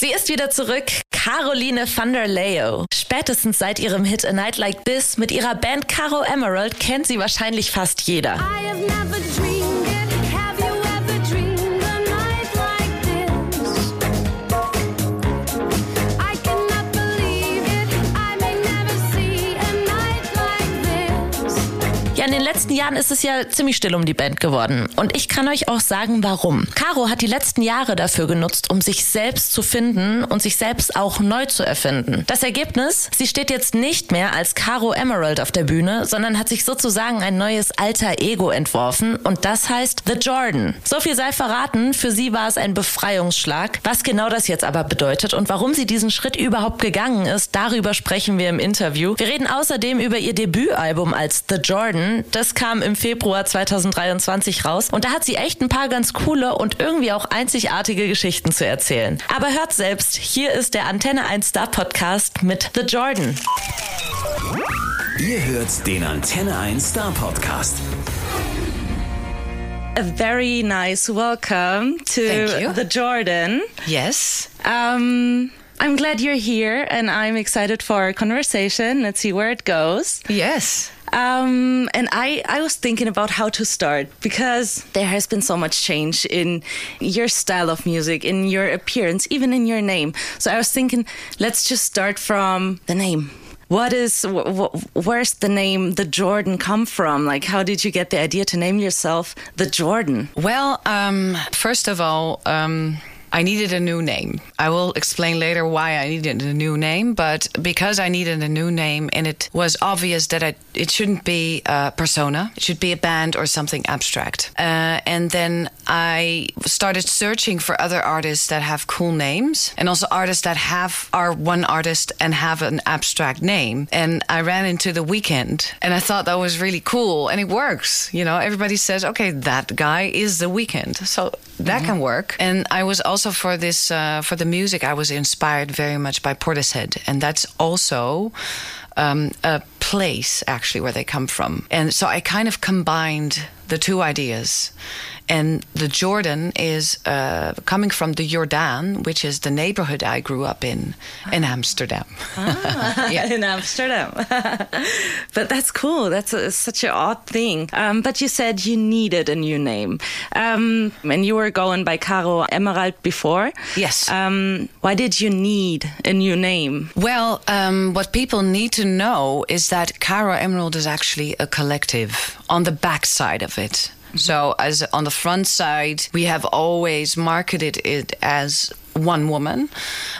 Sie ist wieder zurück, Caroline van der Leo. Spätestens seit ihrem Hit A Night Like This mit ihrer Band Caro Emerald kennt sie wahrscheinlich fast jeder. Letzten Jahren ist es ja ziemlich still um die Band geworden. Und ich kann euch auch sagen, warum. Caro hat die letzten Jahre dafür genutzt, um sich selbst zu finden und sich selbst auch neu zu erfinden. Das Ergebnis? Sie steht jetzt nicht mehr als Caro Emerald auf der Bühne, sondern hat sich sozusagen ein neues alter Ego entworfen und das heißt The Jordan. So viel sei verraten, für sie war es ein Befreiungsschlag. Was genau das jetzt aber bedeutet und warum sie diesen Schritt überhaupt gegangen ist, darüber sprechen wir im Interview. Wir reden außerdem über ihr Debütalbum als The Jordan das kam im Februar 2023 raus und da hat sie echt ein paar ganz coole und irgendwie auch einzigartige Geschichten zu erzählen. Aber hört selbst, hier ist der Antenne 1 Star Podcast mit The Jordan. Ihr hört den Antenne 1 Star Podcast. A very nice welcome to The Jordan. Yes. Um, I'm glad you're here and I'm excited for our conversation. Let's see where it goes. Yes. Um, and I, I was thinking about how to start because there has been so much change in your style of music, in your appearance, even in your name. So I was thinking, let's just start from the name. What is, wh where's the name The Jordaan come from? Like, how did you get the idea to name yourself The Jordaan? Well, um, first of all, um, I needed a new name. I will explain later why I needed a new name, but because I needed a new name and it was obvious that I, it shouldn't be a persona, it should be a band or something abstract. Uh, and then I started searching for other artists that have cool names and also artists that have are one artist and have an abstract name. And I ran into the Weeknd and I thought that was really cool and it works. You know, everybody says, okay, that guy is the Weeknd. So that mm-hmm. can work. And I was also for this uh, for the music, I was inspired very much by Portishead, and that's also um, a place actually where they come from. And so I kind of combined the two ideas. And the Jordaan is uh, coming from the Jordaan, which is the neighborhood I grew up in in Amsterdam. Ah, yeah. in Amsterdam. but that's cool. That's a, such an odd thing. Um, but you said you needed a new name. Um, and you were going by Caro Emerald before. Yes. Um, why did you need a new name? Well, um, what people need to know is that Caro Emerald is actually a collective on the backside of it. So, as on the front side, we have always marketed it as one woman,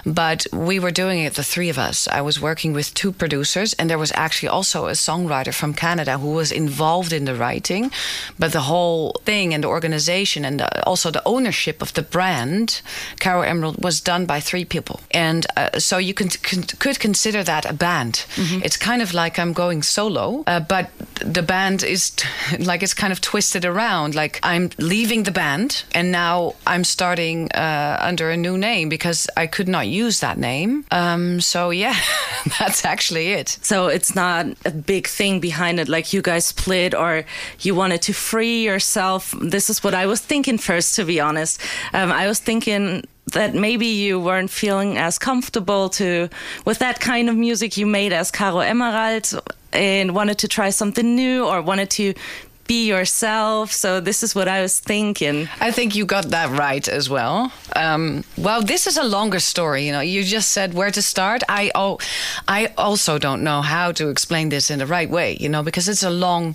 but we were doing it, the three of us. I was working with two producers, and there was actually also a songwriter from Canada who was involved in the writing. But the whole thing and the organization and the, also the ownership of the brand, Caro Emerald, was done by three people. And uh, so you can, can, could consider that a band. Mm-hmm. It's kind of like I'm going solo, uh, but the band is t- like it's kind of twisted around. Like I'm leaving the band, and now I'm starting uh, under a new name because I could not use that name. Um, so yeah, that's actually it. So it's not a big thing behind it, like you guys split or you wanted to free yourself. This is what I was thinking first, to be honest. Um, I was thinking that maybe you weren't feeling as comfortable to with that kind of music you made as Caro Emerald and wanted to try something new or wanted to be yourself. So this is what I was thinking. I think you got that right as well. Um, well, this is a longer story. You know, you just said where to start. I oh, I also don't know how to explain this in the right way. You know, because it's a long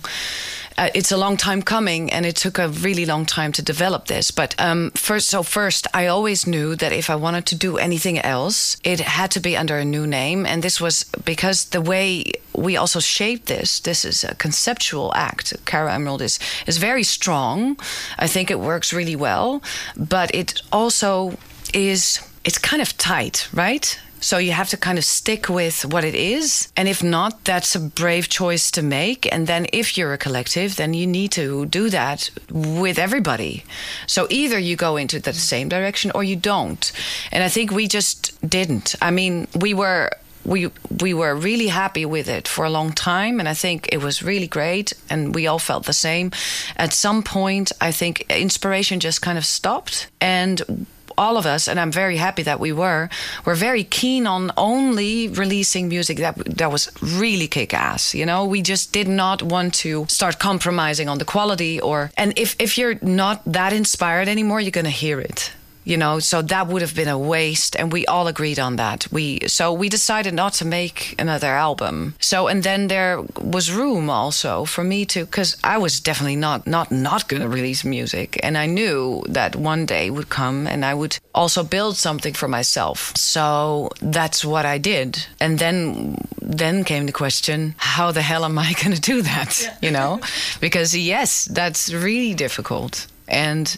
uh, it's a long time coming and it took a really long time to develop this but um, first so first i always knew that if i wanted to do anything else it had to be under a new name and this was because the way we also shaped this this is a conceptual act. Caro Emerald is is very strong. I think it works really well but it also is it's kind of tight right so you have to kind of stick with what it is. And if not, that's a brave choice to make. And then if you're a collective, then you need to do that with everybody. So either you go into the same direction or you don't. And I think we just didn't. I mean, we were we we were really happy with it for a long time and i think it was really great and we all felt the same at some point i think inspiration just kind of stopped and all of us, and I'm very happy that we were, were very keen on only releasing music that that was really kick ass. You know, we just did not want to start compromising on the quality or. And if if you're not that inspired anymore, you're gonna hear it you know so that would have been a waste and we all agreed on that. We so we decided not to make another album. So and then there was room also for me to because i was definitely not not not going to release music and i knew that one day would come and i would also build something for myself. So that's what i did. And then then came the question how the hell am i going to do that yeah. you know? Because yes that's really difficult. And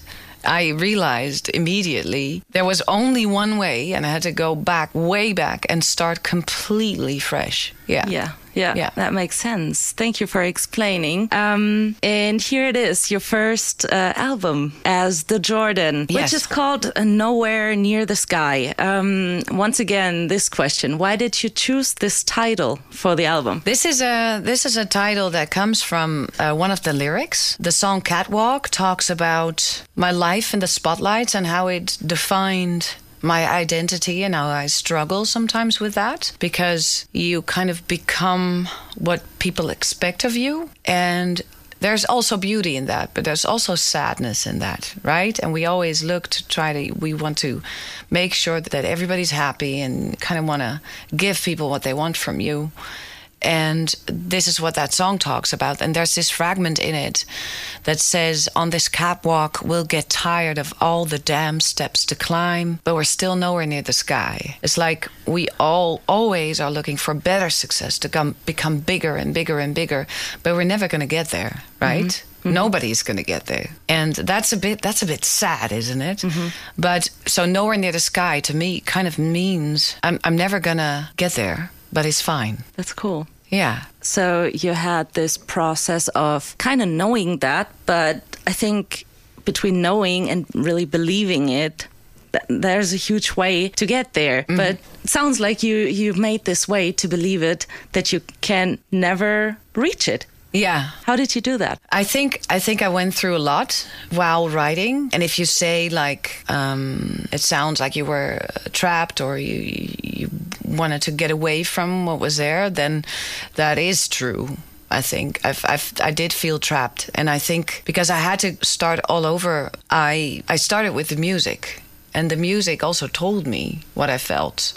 I realized immediately there was only one way, and I had to go back, way back, and start completely fresh. Yeah. Yeah. Yeah, yeah, that makes sense. Thank you for explaining. Um, and here it is, your first uh, album as the Jordaan, yes. which is called Nowhere Near the Sky. Um, once again, this question: Why did you choose this title for the album? This is a this is a title that comes from uh, one of the lyrics. The song "Catwalk" talks about my life in the spotlights and how it defined my identity and how I struggle sometimes with that because you kind of become what people expect of you. And there's also beauty in that, but there's also sadness in that, right? And we always look to try to, we want to make sure that everybody's happy and kind of want to give people what they want from you. And this is what that song talks about. And there's this fragment in it that says, On this catwalk, we'll get tired of all the damn steps to climb, but we're still nowhere near the sky. It's like we all always are looking for better success to come, become bigger and bigger and bigger, but we're never going to get there, right? Mm-hmm. Mm-hmm. Nobody's going to get there, and that's a bit that's a bit sad, isn't it? Mm-hmm. But so nowhere near the sky to me kind of means I'm I'm never gonna get there, but it's fine. That's cool. Yeah. So you had this process of kind of knowing that, but I think between knowing and really believing it, there's a huge way to get there. Mm-hmm. But it sounds like you you've made this way to believe it that you can never reach it. Yeah. How did you do that? I think I think I went through a lot while writing. And if you say like um, it sounds like you were trapped or you you wanted to get away from what was there, then that is true. I think. I've, I've, I did feel trapped, and I think because I had to start all over, I I started with the music, and the music also told me what I felt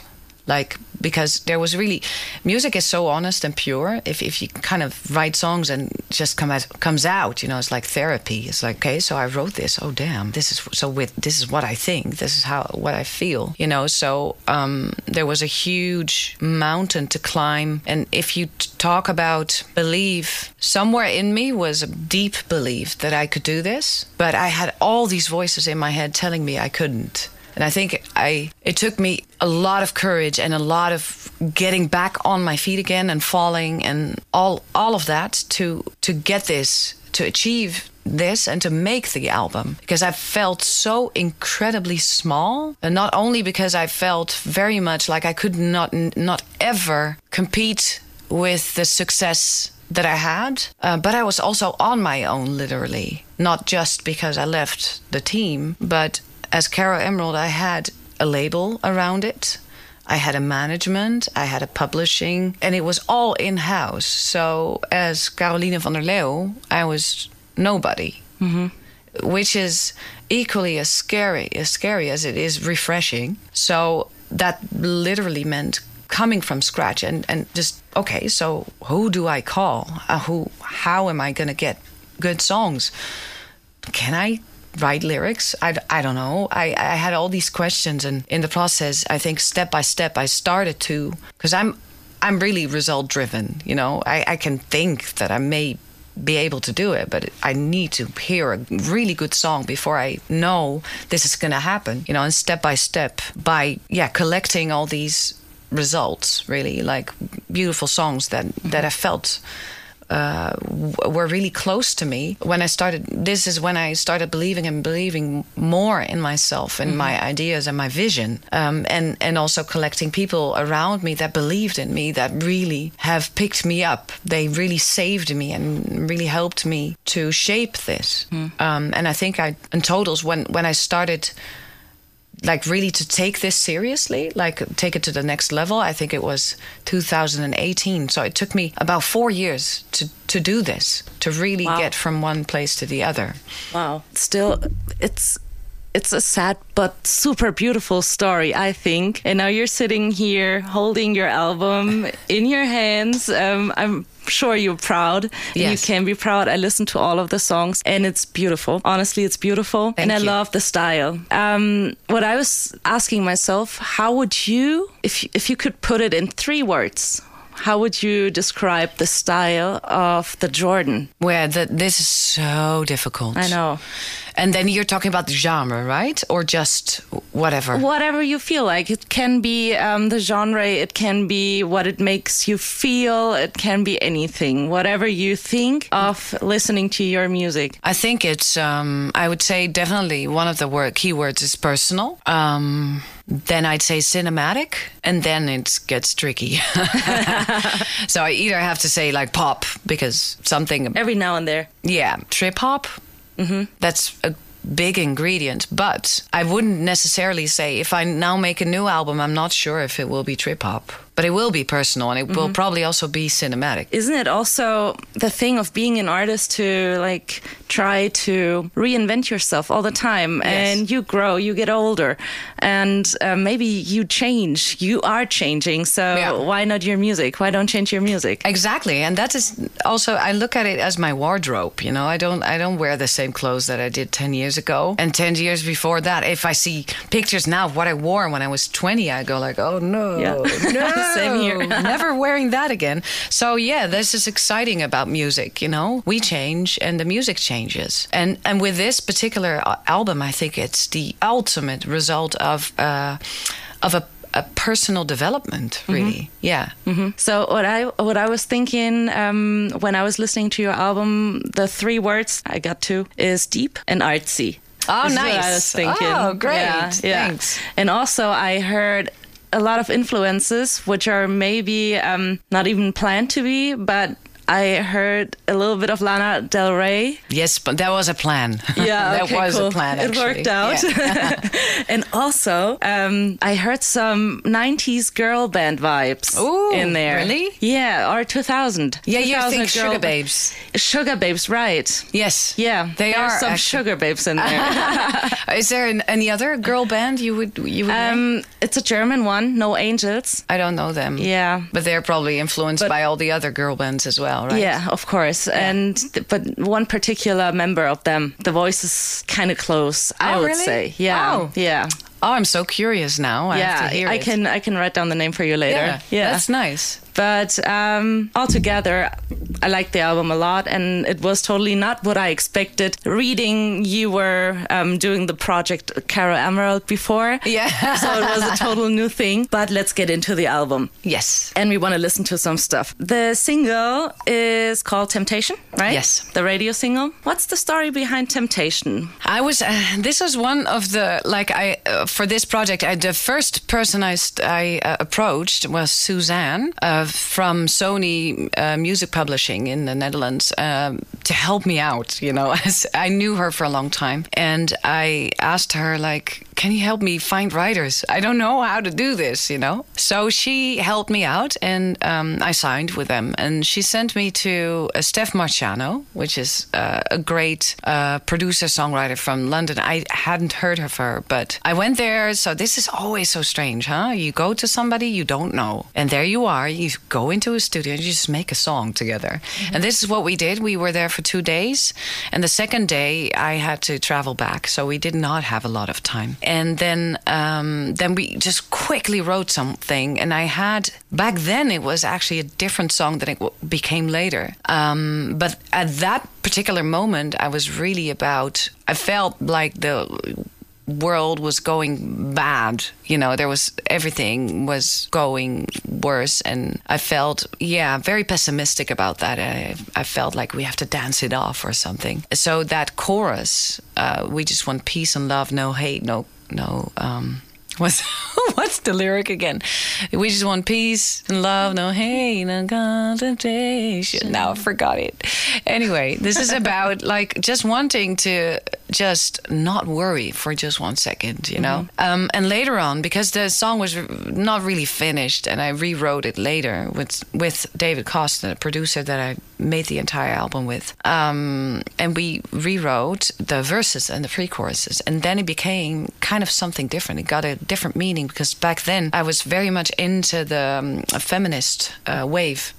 like because there was really music is so honest and pure. If, if you kind of write songs and just come out comes out you know it's like therapy. It's like okay so i wrote this. Oh damn. This is so with this is what i think. This is how what i feel you know? So um, there was a huge mountain to climb. And if you talk about belief somewhere in me was a deep belief that i could do this. But i had all these voices in my head telling me i couldn't and I think I it took me a lot of courage and a lot of getting back on my feet again and falling and all all of that to to get this to achieve this and to make the album because I felt so incredibly small and not only because I felt very much like I could not not ever compete with the success that I had, uh, but I was also on my own, literally. Not just because I left the team, but as Caro Emerald, I had a label around it. I had a management, I had a publishing, and it was all in house. So, as Caroline van der Leeuw, I was nobody, mm-hmm. which is equally as scary as scary as it is refreshing. So that literally meant coming from scratch and, and just okay. So who do I call? Uh, who? How am I going to get good songs? Can I write lyrics? I, I don't know. I, I had all these questions, and in the process, I think step by step, I started to because I'm I'm really result driven. You know, I, I can think that I may be able to do it, but I need to hear a really good song before I know this is going to happen. You know, and step by step, by yeah, collecting all these results, really like beautiful songs that mm-hmm. that I felt uh, were really close to me when I started. This is when I started believing and believing more in myself and mm-hmm. my ideas and my vision, um, and and also collecting people around me that believed in me that really have picked me up. They really saved me and really helped me to shape this. Mm. Um, and I think I, in totals, when when I started like really to take this seriously, like take it to the next level, I think it was 2018. So it took me about four years to to do this, to really Wow. get from one place to the other. Wow. Still, it's it's a sad but super beautiful story, I think. And now you're sitting here holding your album in your hands. Um, I'm sure you're proud. and You can be proud. I listened to all of the songs and it's beautiful. Honestly, it's beautiful. and I you. love the style. Um, what I was asking myself, how would you, if, if you could put it in three words, how would you describe the style of the Jordaan? Where the, this is so difficult. I know. And then you're talking about the genre, right? Or just whatever. whatever you feel like. It can be um, the genre, it can be what it makes you feel, it can be anything. Whatever you think of listening to your music. I think it's. Um, I would say definitely one of the word keywords is personal. Um, then I'd say cinematic, and then it gets tricky. so I either have to say like pop because something. Every now and there. Yeah, trip hop. Mm-hmm. That's a big ingredient, but I wouldn't necessarily say if I now make a new album, I'm not sure if it will be trip hop, but it will be personal and it will probably also be cinematic. Isn't it also the thing of being an artist to like try to reinvent yourself all the time Yes. and you grow, you get older, and uh, maybe you change. You are changing, so Yeah. why not your music? Why don't change your music? Exactly, and that is also I look at it as my wardrobe. You know, I don't I don't wear the same clothes that I did ten years ago, and ten years before that. If I see pictures now of what I wore when I was twenty, I go like, oh no, Yeah. no, Same here. never wearing that again. So yeah, this is exciting about music. You know, we change and the music changes, and and with this particular album, I think it's the ultimate result of uh, of a. A personal development, really. Yeah. So what I what I was thinking um, when I was listening to your album, the three words I got to is deep and artsy. Oh, This is what nice. I was thinking. Oh, great. Yeah, yeah. Thanks. And also, I heard a lot of influences, which are maybe um, not even planned to be, but I heard a little bit of Lana Del Rey. Yes, but that was a plan. Yeah, that okay, was cool. a plan. It worked out. Yeah. and also, um, I heard some '90s girl band vibes Ooh, in there. really? Yeah, or 2000. Yeah, you 2000 think girl Sugar ba- Babes? Sugababes, right? Yes. Yeah, they there are some actually- Sugababes in there. Is there an, any other girl band you would you would? um, it's a German one, No Angels. I don't know them. Yeah. but they're probably influenced But- by all the other girl bands as well, right? Yeah, of course. And th- but one particular member of them, the voice is kind of close. I Oh, would really? say. Yeah, Oh. yeah, Oh, I'm so curious now. I yeah. have to hear I it. can I can write down the name for you later. Yeah, yeah. that's nice. But um, altogether, I liked the album a lot, and it was totally not what I expected. Reading you were um, doing the project Caro Emerald before, Yeah. so it was a total new thing. But let's get into the album. Yes. And we want to listen to some stuff. The single is called Temptation, right? Yes. The radio single. What's the story behind Temptation? I was. Uh, this was one of the like I uh, for this project. I, the first person I I uh, approached was Suzanne uh, from Sony uh, Music Publishing in the Netherlands um, to help me out. You know, I knew her for a long time, and I asked her like, "Can you help me find writers? I don't know how to do this." You know, so she helped me out, and um, I signed with them, and she sent me to uh, Steph Marziano, which is uh, a great uh, producer songwriter from London. I hadn't heard of her, but I went there. So this is always so strange, huh? You go to somebody you don't know, and there you are. You go into a studio and you just make a song together. And this is what we did. We were there for two days, and the second day I had to travel back, so we did not have a lot of time. And then um, then we just quickly wrote something, and I had back then it was actually a different song than it w- became later. Um, but at that particular moment, I was really about. I felt like the world was going bad you know there was everything was going worse. And i felt yeah very pessimistic about that. I, I felt like we have to dance it off or something. So that chorus uh, we just want peace and love no hate no no um, What's what's the lyric again? We just want peace and love, no hate, no contemplation. Now I forgot it. Anyway, this is about like just wanting to just not worry for just one second, you know. Um, and later on, because the song was not really finished, and I rewrote it later with with David Kosten, the producer that I made the entire album with, um, and we rewrote the verses and the pre-choruses, and then it became kind of something different. It got a different meaning because back then I was very much into the um, feminist uh, wave,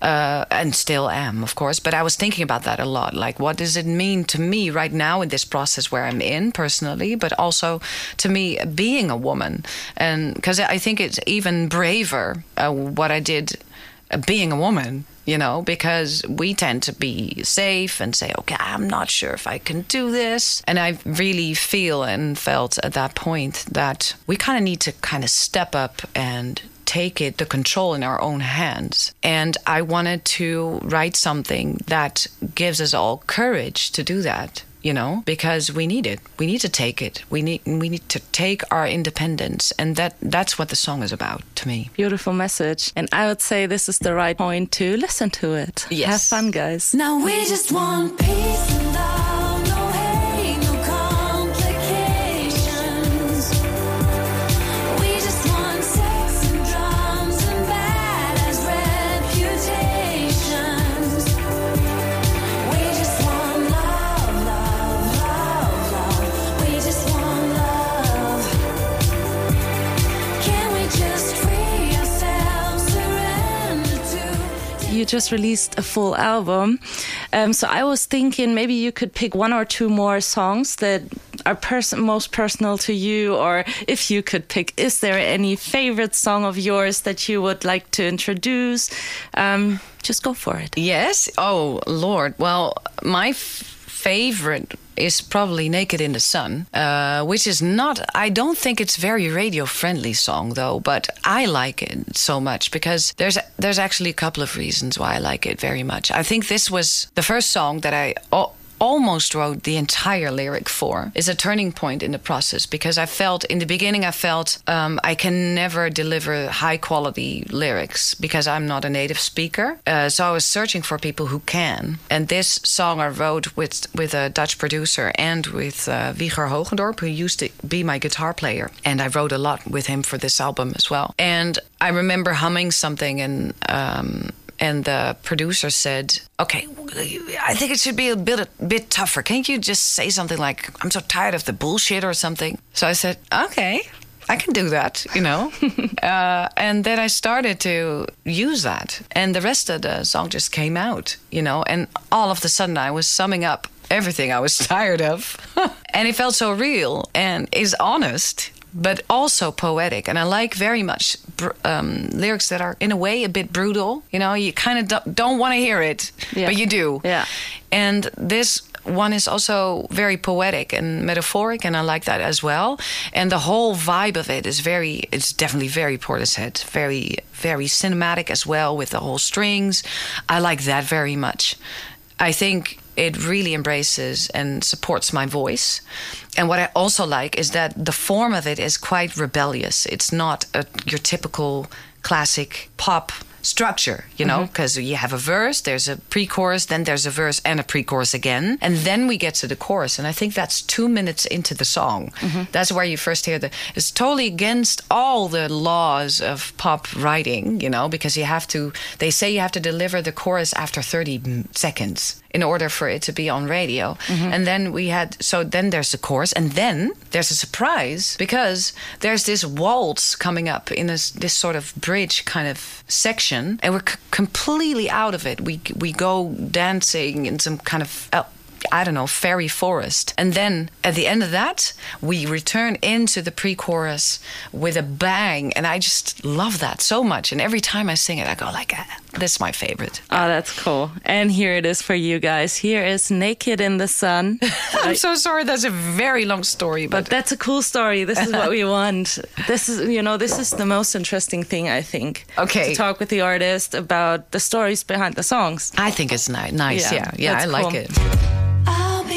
uh, and still am, of course. But I was thinking about that a lot. Like, what does it mean to me right now in this process where I'm in personally, but also to me being a woman, and because I think it's even braver uh, what I did uh, being a woman you know, because we tend to be safe and say, okay, I'm not sure if I can do this. And I really feel and felt at that point that we kind of need to kind of step up and take it the control in our own hands and i wanted to write something that gives us all courage to do that you know because we need it we need to take it we need we need to take our independence and that that's what the song is about to me Beautiful message. And I would say this is the right point to listen to it. Yes. Have fun, guys. Now we just want peace and love, You just released a full album. Um, so I was thinking maybe you could pick one or two more songs that are pers- most personal to you, or if you could pick, is there any favorite song of yours that you would like to introduce? Um, just go for it. Yes. Oh, Lord. Well, my favorite is probably Naked in the Sun, uh, which is not, I don't think it's very radio friendly song though, but I like it so much because there's, there's actually a couple of reasons why I like it very much. I think this was the first song that I, al- almost wrote the entire lyric for is a turning point in the process because I felt in the beginning I felt um, I can never deliver high quality lyrics because I'm not a native speaker. Uh, so I was searching for people who can, and this song I wrote with with a Dutch producer and with uh, Wieger Hogendorp who used to be my guitar player, and I wrote a lot with him for this album as well. And I remember humming something and. Um, and the producer said, "Okay, I think it should be a bit a bit tougher. Can't you just say something like, "I'm so tired of the bullshit" or something?" So I said, "Okay." I can do that, you know. uh, and then I started to use that, and the rest of the song just came out, you know. And all of a sudden, I was summing up everything I was tired of, and it felt so real and is honest but also poetic. And I like very much br- um, lyrics that are, in a way, a bit brutal. You know, you kind of don't, don't want to hear it, Yeah. but you do. Yeah. And this one is also very poetic and metaphoric, and I like that as well. And the whole vibe of it is very, it's definitely very Portishead, very, very cinematic as well with the whole strings. I like that very much. I think it really embraces and supports my voice. And what I also like is that the form of it is quite rebellious. It's not a, your typical classic pop structure, you know, mm-hmm. because you have a verse, there's a pre chorus, then there's a verse and a pre chorus again. And then we get to the chorus. And I think that's two minutes into the song. Mm-hmm. That's where you first hear the. It's totally against all the laws of pop writing, you know, because you have to, they say you have to deliver the chorus after 30 seconds in order for it to be on radio. Mm-hmm. And then we had, so then there's the chorus, and then there's a surprise because there's this waltz coming up in this, this sort of bridge kind of section, and we're c- completely out of it. We, we go dancing in some kind of. Uh, I don't know, fairy forest. And then at the end of that, we return into the pre chorus with a bang. And I just love that so much. And every time I sing it, I go like, ah, that's my favorite. Oh, that's cool. And here it is for you guys. Here is Naked in the Sun. I'm so sorry. That's a very long story, But but, that's a cool story. This is what we want. This is, you know, this is the most interesting thing, I think. Okay. To talk with the artist about the stories behind the songs. I think it's ni- nice. Yeah, Yeah, yeah, I that's like it.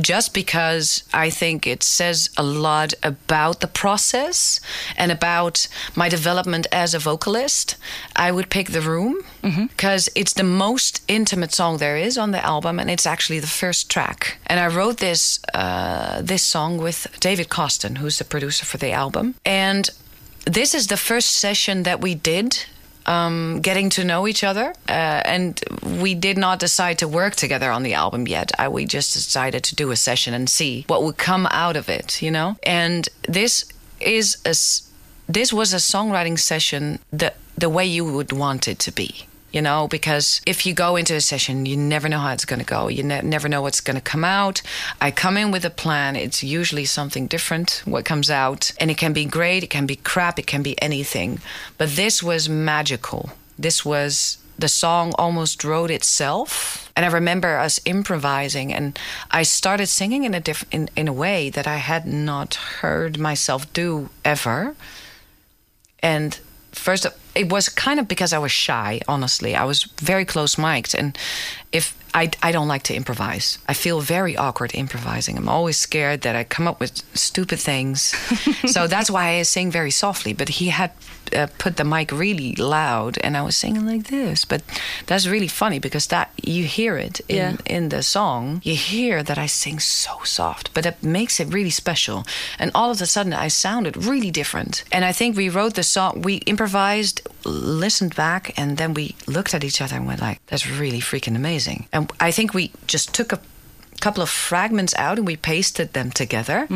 just because I think it says a lot about the process and about my development as a vocalist, I would pick The Room because it's the most intimate song there is on the album, and it's actually the first track. And I wrote this uh, this song with David Kosten, who's the producer for the album, and this is the first session that we did um, getting to know each other uh, and we did not decide to work together on the album yet. I, we just decided to do a session and see what would come out of it you know? And this is a this was a songwriting session the the way you would want it to be you know because if you go into a session you never know how it's going to go. You ne- never know what's going to come out. I come in with a plan. It's usually something different what comes out. And it can be great it can be crap it can be anything. But this was magical. This was the song almost wrote itself. And i remember us improvising and i started singing in a diff- in, in a way that i had not heard myself do ever. And first it was kind of because i was shy honestly. I was very close mic'd and if I, I don't like to improvise. I feel very awkward improvising. I'm always scared that i come up with stupid things. So that's why i sing very softly but he had uh, put the mic really loud and i was singing like this. But that's really funny because that you hear it in, Yeah. in the song. You hear that i sing so soft but it makes it really special. And all of a sudden i sounded really different. And i think we wrote the song we improvised listened back and then we looked at each other and went like that's really freaking amazing. And i think we just took a couple of fragments out and we pasted them together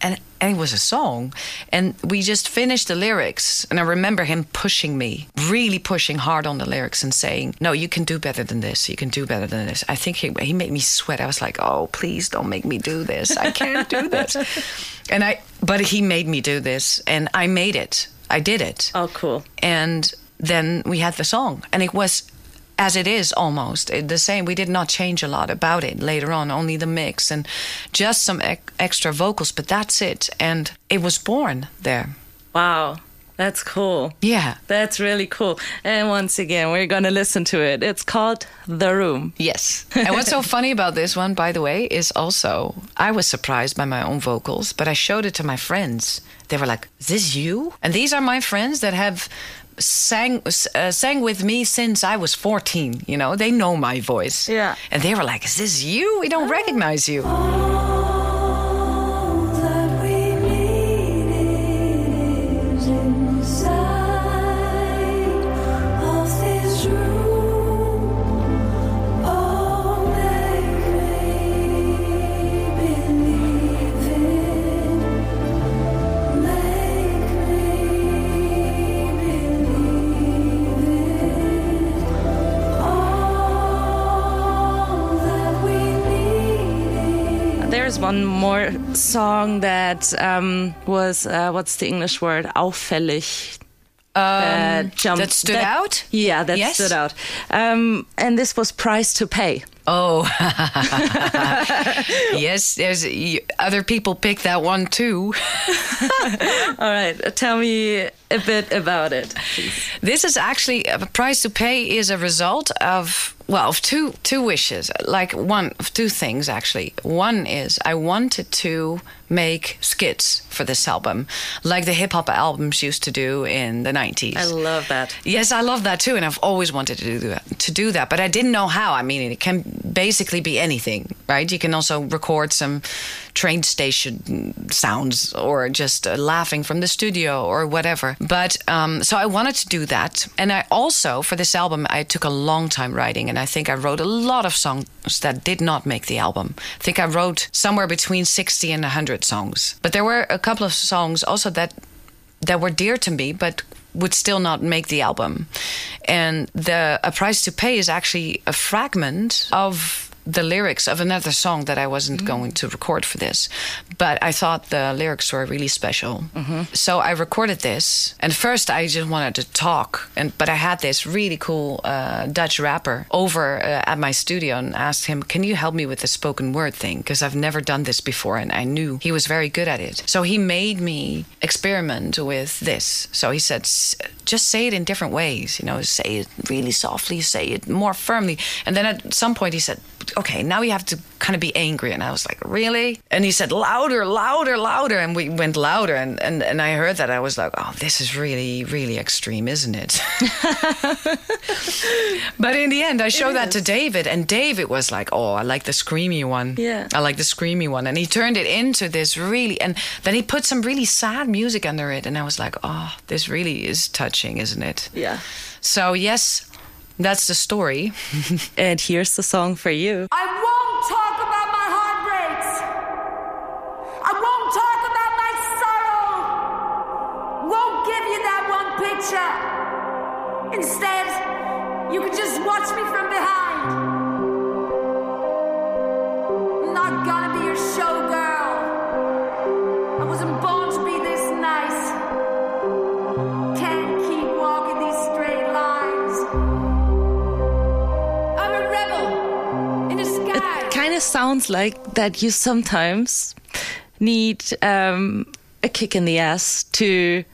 and, and it was a song. And we just finished the lyrics. And i remember him pushing me really pushing hard on the lyrics and saying no you can do better than this. You can do better than this. I think he, he made me sweat. I was like oh please don't make me do this. I can't do this. And i but he made me do this and i made it. I did it. Oh, cool. and then we had the song and it was as it is almost eh, the same we did not change a lot about it later on only the mix and just some ec- extra vocals but that's it and it was born there Wow. That's cool. yeah That's really cool. And once again, we're going to listen to it. It's called The Room. yes and what's so funny about this one by the way is also i was surprised by my own vocals but i showed it to my friends they were like is this you and these are my friends that have sang uh, sang with me since I was 14 you know? They know my voice. Yeah. and they were like is this you? We don't recognize you one more song that um, was, uh, what's the English word? Auffällig. that, jumped- that stood out? Yeah, that Yes. stood out. Um, and this was Price to Pay. oh yes there's other people pick that one too All right, tell me a bit about it. This is actually a price to pay is a result of well of two two wishes like one of two things actually one is I wanted to make skits for this album like the hip hop albums used to do in the 90s I love that. Yes, I love that too, and I've always wanted to do that. To do that, but I didn't know how. I mean, it can basically be anything, right? You can also record some train station sounds, or just uh, laughing from the studio, or whatever. But um, so I wanted to do that, and I also for this album I took a long time writing, and I think I wrote a lot of songs that did not make the album. I think I wrote somewhere between sixty and hundred songs, but there were a couple of songs also that that were dear to me, but would still not make the album. And the A Price to Pay is actually a fragment of the lyrics of another song that I wasn't going to record for this, but I thought the lyrics were really special. So I recorded this, and first I just wanted to talk, and but I had this really cool uh, Dutch rapper over uh, at my studio and asked him, "Can you help me with the spoken word thing? Because I've never done this before, and I knew he was very good at it." So he made me experiment with this. So he said, "S- "Just say it in different ways. You know, say it really softly, say it more firmly." And then at some point he said, "Okay, now you have to kind of be angry." And I was like, "Really?" And he said, "Louder, louder, louder." And we went louder, and and, and I heard that I was like, "Oh, this is really, really extreme, isn't it?" but in the end, I showed that to David, and David was like, "Oh, I like the screamy one. Yeah. I like the screamy one." And he turned it into this really, and then he put some really sad music under it, and I was like, "Oh, this really is touching, isn't it?" Yeah. So yes, that's the story. And here's the song for you. Sounds like that you sometimes need um, a kick in the ass to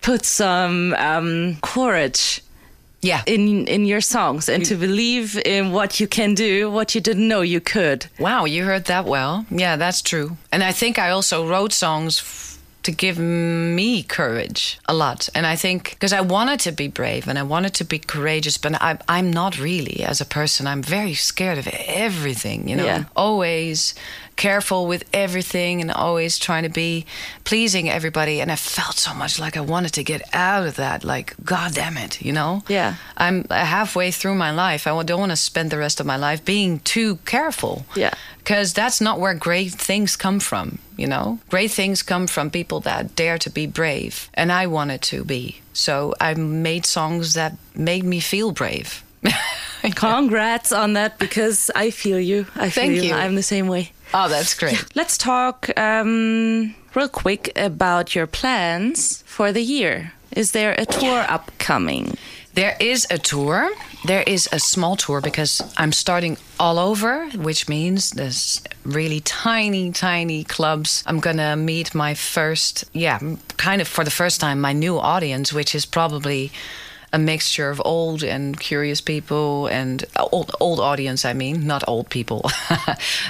put some um, courage Yeah. in in your songs and to believe in what you can do, what you didn't know you could. Wow, you heard that well. Yeah, that's true. And I think I also wrote songs to give me courage a lot. And I think because I wanted to be brave and I wanted to be courageous, but I, I'm not really as a person. I'm very scared of everything, you know, Yeah. always careful with everything and always trying to be pleasing everybody. And I felt so much like I wanted to get out of that. Like, God damn it, you know? Yeah. I'm halfway through my life. I don't want to spend the rest of my life being too careful. Yeah. Because that's not where great things come from, you know? Great things come from people that dare to be brave. And I wanted to be. So I made songs that made me feel brave. Congrats on that because I feel you. I feel Thank you. I'm the same way. Oh, that's great. Let's talk um, real quick about your plans for the year. Is there a tour upcoming? There is a tour. There is a small tour because I'm starting all over, which means there's really tiny, tiny clubs. I'm gonna meet my first, yeah, kind of for the first time, my new audience, which is probably a mixture of old and curious people and uh, old old audience I mean not old people.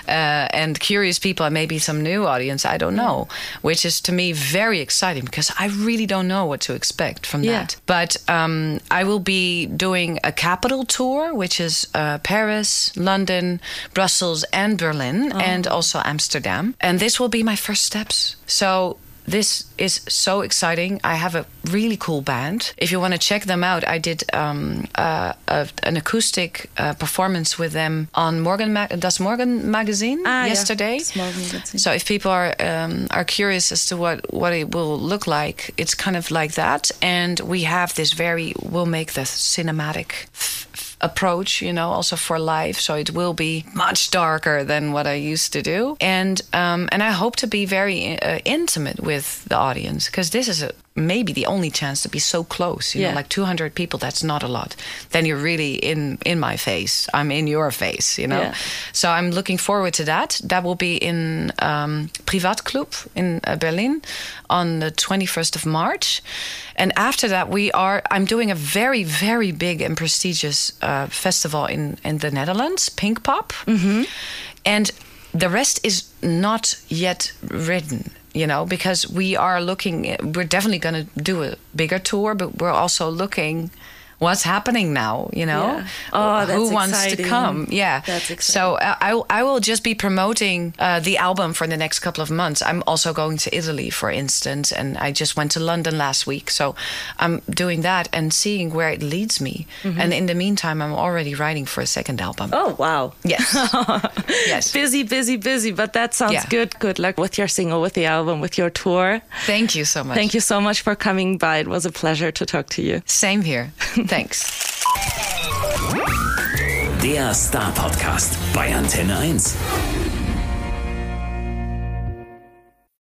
Uh, and curious people and maybe some new audience I don't know which is to me very exciting because I really don't know what to expect from Yeah. that. But um, I will be doing a capital tour which is uh, Paris London Brussels and Berlin and also Amsterdam. And this will be my first steps. So this is so exciting. I have a really cool band. If you want to check them out, I did um, uh, a, an acoustic uh, performance with them on Morgan Ma- Das Morgenmagazin Ah, yesterday. Magazine. So if people are um, are curious as to what what it will look like, it's kind of like that. And we have this very we'll make the cinematic. f- approach you know also for life. so it will be much darker than what i used to do and um and i hope to be very uh, intimate with the audience because this is a maybe the only chance to be so close you Yeah. know like 200 people that's not a lot then you're really in in my face i'm in your face you know Yeah. so I'm looking forward to that. That will be in um, Privatclub in uh, Berlin on the 21st of March. And after that, we are. I'm doing a very, very big and prestigious uh, festival in in the Netherlands, Pinkpop, and the rest is not yet written. You know, because we are looking. We're definitely going to do a bigger tour, but we're also looking. What's happening now? You know, Yeah. Oh, that's who wants to come? Yeah, That's exciting. So uh, I, I will just be promoting uh, the album for the next couple of months. I'm also going to Italy, for instance, and I just went to London last week. So I'm doing that and seeing where it leads me. And in the meantime, I'm already writing for a second album. Mm-hmm. Oh, wow. Yes. yes. Busy, busy, busy, but that sounds Yeah. good. Good luck with your single, with the album, with your tour. Thank you so much. Thank you so much for coming by. It was a pleasure to talk to you. Same here. Thanks. Der Star Podcast bei Antenne 1.